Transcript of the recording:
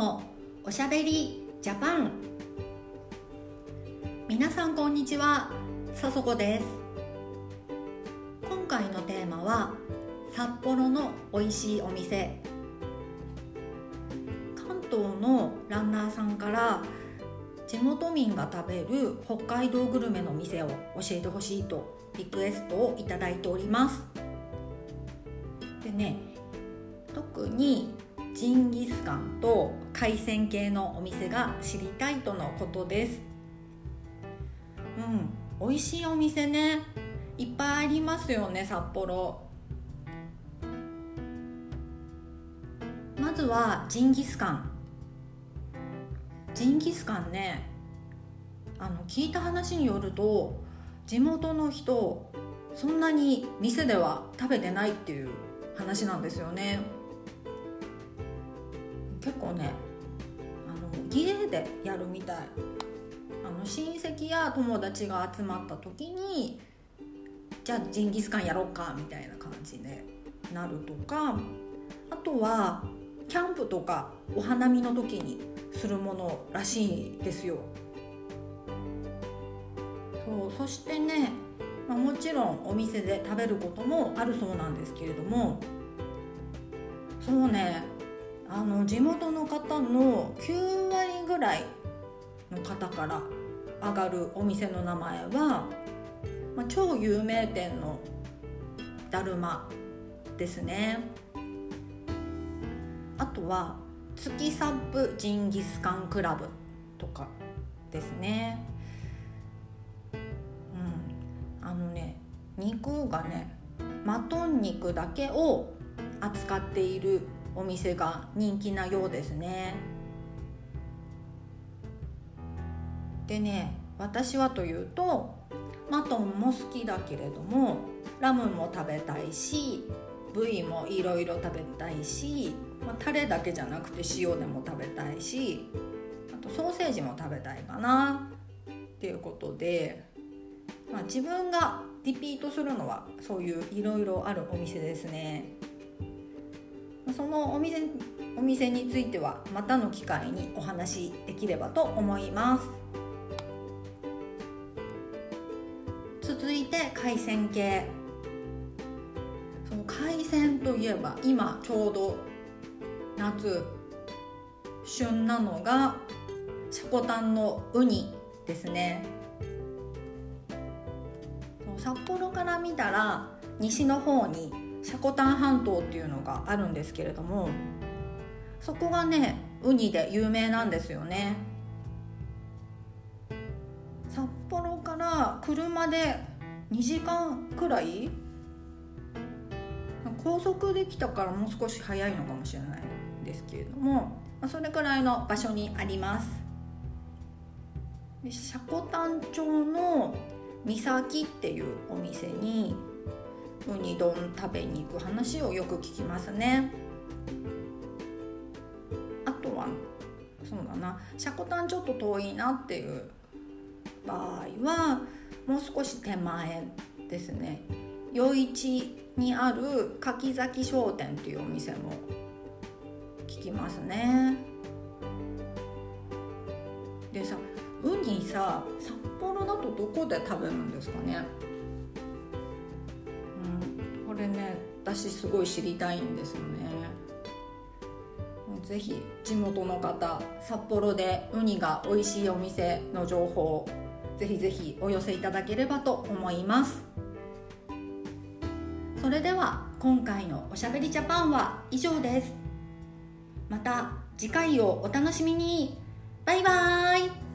のおしゃべりジャパン。皆さんこんにちは。さそこです。今回のテーマは札幌の美味しいお店。関東のランナーさんから地元民が食べる北海道グルメの店を教えてほしいとリクエストをいただいております。でね特にジンギスカンと海鮮系のお店が知りたいとのことです。うん美味しいお店ね。いっぱいありますよね札幌。まずはジンギスカン。ジンギスカンねあの聞いた話によると地元の人そんなに店では食べてないっていう話なんですよね。結構ねあの家でやるみたい。あの親戚や友達が集まった時にじゃあジンギスカンやろうかみたいな感じでなるとかあとはキャンプとかお花見の時にするものらしいですよ。そうそしてね、まあ、もちろんお店で食べることもあるそうなんですけれどもそうねあの地元の方の9割ぐらいの方から上がるお店の名前は、まあ、超有名店のだるまですね。あとは月サップジンギスカンクラブとかですね。うん。あのね肉がねマトン肉だけを扱っているお店が人気なようですねでね私はというとマトンも好きだけれどもラムも食べたいし部位もいろいろ食べたいし、まあ、タレだけじゃなくて塩でも食べたいしあとソーセージも食べたいかなっていうことで、まあ、自分がリピートするのはそういういろいろあるお店ですね。そのお店お店についてはまたの機会にお話しできればと思います。続いて海鮮系。その海鮮といえば今ちょうど夏旬なのがシャコタンのウニですね。札幌から見たら西の方に積丹半島っていうのがあるんですけれどもそこがねウニで有名なんですよね。札幌から車で2時間くらい？高速できたからもう少し早いのかもしれないですけれどもそれくらいの場所にあります。積丹町の三崎っていうお店にウニ丼食べに行く話をよく聞きますね。あとはそうだな。積丹ちょっと遠いなっていう場合はもう少し手前ですね。余市にある柿崎商店っていうお店も聞きますね。でさウニさ札幌だとどこで食べるんですかね？れね私すごい知りたいんですよね。ぜひ地元の方札幌でウニが美味しいお店の情報ぜひぜひお寄せいただければと思います。それでは今回のおしゃべりジャパンは以上です。また次回をお楽しみに。バイバーイ。